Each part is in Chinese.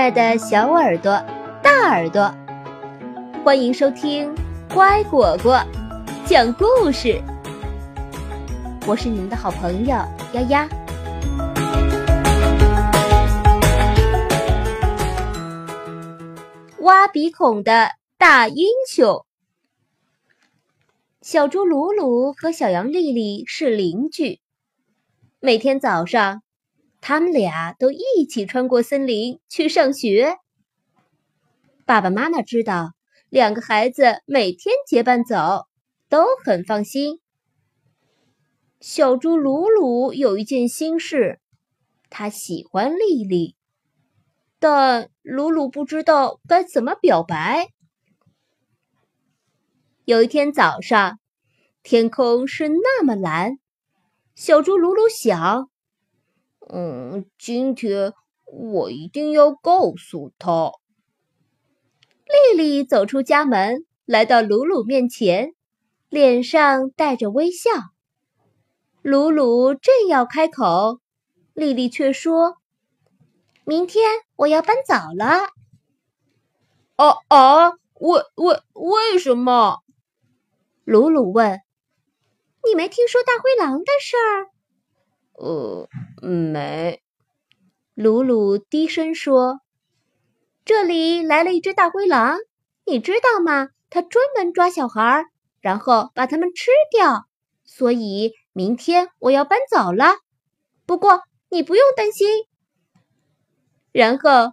爱的小耳朵、大耳朵，欢迎收听乖果果讲故事。我是你们的好朋友丫丫。挖鼻孔的大英雄，小猪鲁鲁和小羊丽丽是邻居，每天早上。他们俩都一起穿过森林去上学。爸爸妈妈知道两个孩子每天结伴走，都很放心。小猪鲁鲁有一件心事，他喜欢丽丽，但鲁鲁不知道该怎么表白。有一天早上，天空是那么蓝，小猪鲁鲁想。嗯，今天我一定要告诉他。丽丽走出家门，来到鲁鲁面前，脸上带着微笑。鲁鲁正要开口，丽丽却说：“明天我要搬走了。”“啊啊，为为为什么？”鲁鲁问。“你没听说大灰狼的事儿？”“呃。”没，鲁鲁低声说：“这里来了一只大灰狼，你知道吗？它专门抓小孩，然后把他们吃掉。所以明天我要搬走了。不过你不用担心。”然后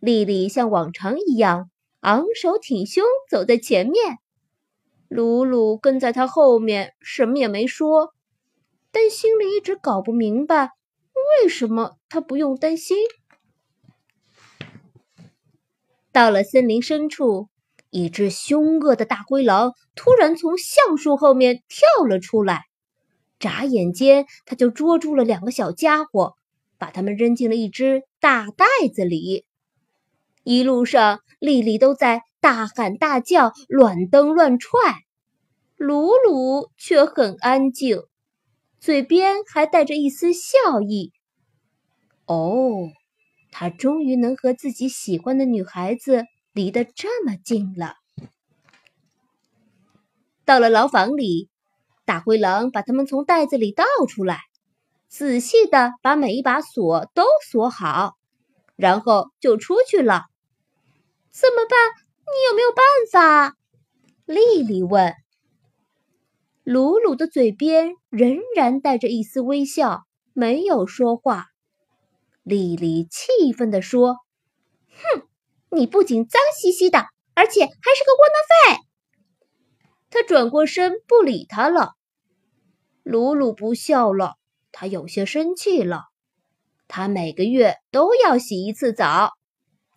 丽丽像往常一样昂首挺胸走在前面，鲁鲁跟在她后面，什么也没说，但心里一直搞不明白。为什么他不用担心？到了森林深处，一只凶恶的大灰狼突然从橡树后面跳了出来，眨眼间他就捉住了两个小家伙，把他们扔进了一只大袋子里。一路上，丽丽都在大喊大叫、乱蹬乱踹，鲁鲁却很安静。嘴边还带着一丝笑意。哦，他终于能和自己喜欢的女孩子离得这么近了。到了牢房里，大灰狼把他们从袋子里倒出来，仔细的把每一把锁都锁好，然后就出去了。怎么办？你有没有办法？丽丽问。鲁鲁的嘴边仍然带着一丝微笑，没有说话。丽丽气愤地说：“哼，你不仅脏兮兮的，而且还是个窝囊废。”他转过身不理他了。鲁鲁不笑了，他有些生气了。他每个月都要洗一次澡，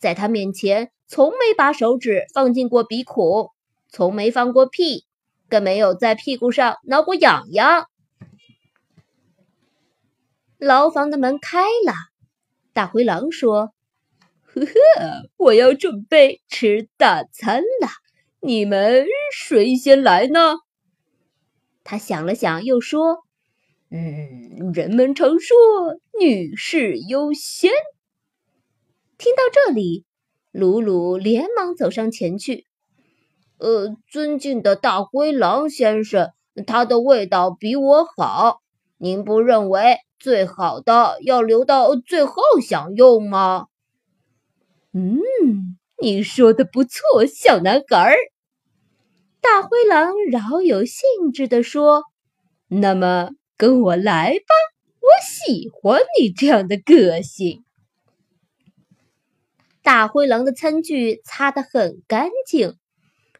在他面前从没把手指放进过鼻孔，从没放过屁。更没有在屁股上挠过痒痒。牢房的门开了，大灰狼说：“呵呵，我要准备吃大餐了，你们谁先来呢？”他想了想，又说：“嗯，人们常说女士优先。”听到这里，鲁鲁连忙走上前去。呃，尊敬的大灰狼先生，它的味道比我好。您不认为最好的要留到最后享用吗？嗯，你说的不错，小男孩儿。大灰狼饶有兴致地说：“那么跟我来吧，我喜欢你这样的个性。”大灰狼的餐具擦得很干净。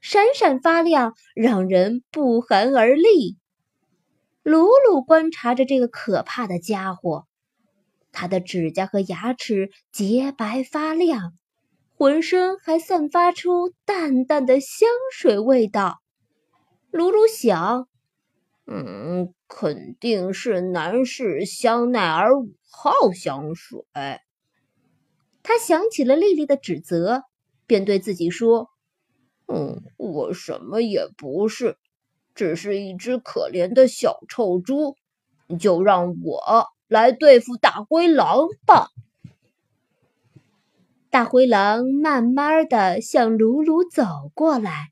闪闪发亮，让人不寒而栗。鲁鲁观察着这个可怕的家伙，他的指甲和牙齿洁白发亮，浑身还散发出淡淡的香水味道。鲁鲁想：“嗯，肯定是男士香奈儿五号香水。”他想起了丽丽的指责，便对自己说。嗯，我什么也不是，只是一只可怜的小臭猪。就让我来对付大灰狼吧。大灰狼慢慢的向鲁鲁走过来，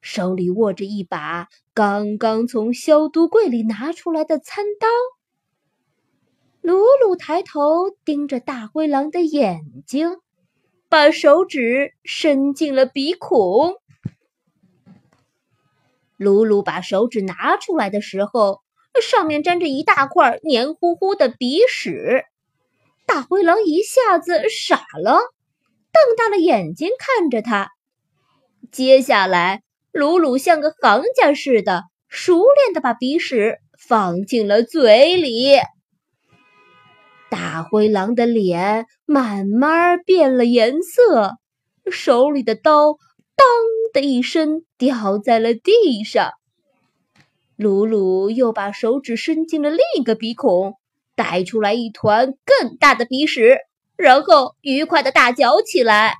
手里握着一把刚刚从消毒柜里拿出来的餐刀。鲁鲁抬头盯着大灰狼的眼睛，把手指伸进了鼻孔。鲁鲁把手指拿出来的时候，上面沾着一大块黏糊糊的鼻屎。大灰狼一下子傻了，瞪大了眼睛看着他。接下来，鲁鲁像个行家似的，熟练的把鼻屎放进了嘴里。大灰狼的脸慢慢变了颜色，手里的刀“当”的一声掉在了地上。鲁鲁又把手指伸进了另一个鼻孔，带出来一团更大的鼻屎，然后愉快的大嚼起来。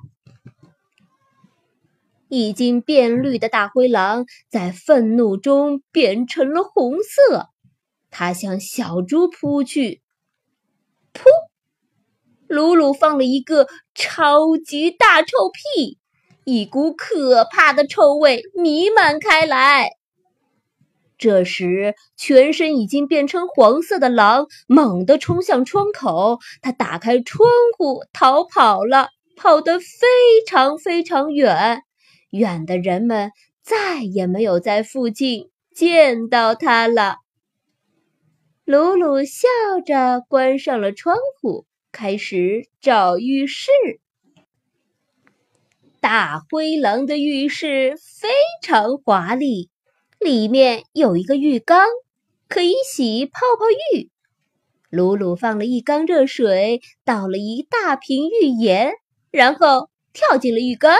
已经变绿的大灰狼在愤怒中变成了红色，它向小猪扑去。噗！鲁鲁放了一个超级大臭屁，一股可怕的臭味弥漫开来。这时，全身已经变成黄色的狼猛地冲向窗口，他打开窗户逃跑了，跑得非常非常远，远的人们再也没有在附近见到他了。鲁鲁笑着关上了窗户，开始找浴室。大灰狼的浴室非常华丽，里面有一个浴缸，可以洗泡泡浴。鲁鲁放了一缸热水，倒了一大瓶浴盐，然后跳进了浴缸。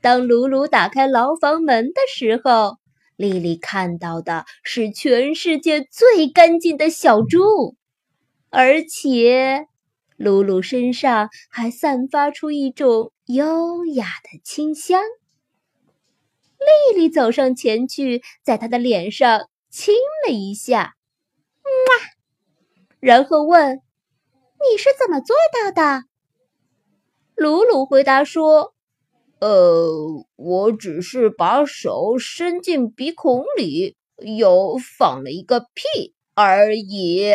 当鲁鲁打开牢房门的时候，丽丽看到的是全世界最干净的小猪，而且鲁鲁身上还散发出一种优雅的清香。丽丽走上前去，在他的脸上亲了一下，哇，然后问：“你是怎么做到的？”鲁鲁回答说。呃，我只是把手伸进鼻孔里，又放了一个屁而已。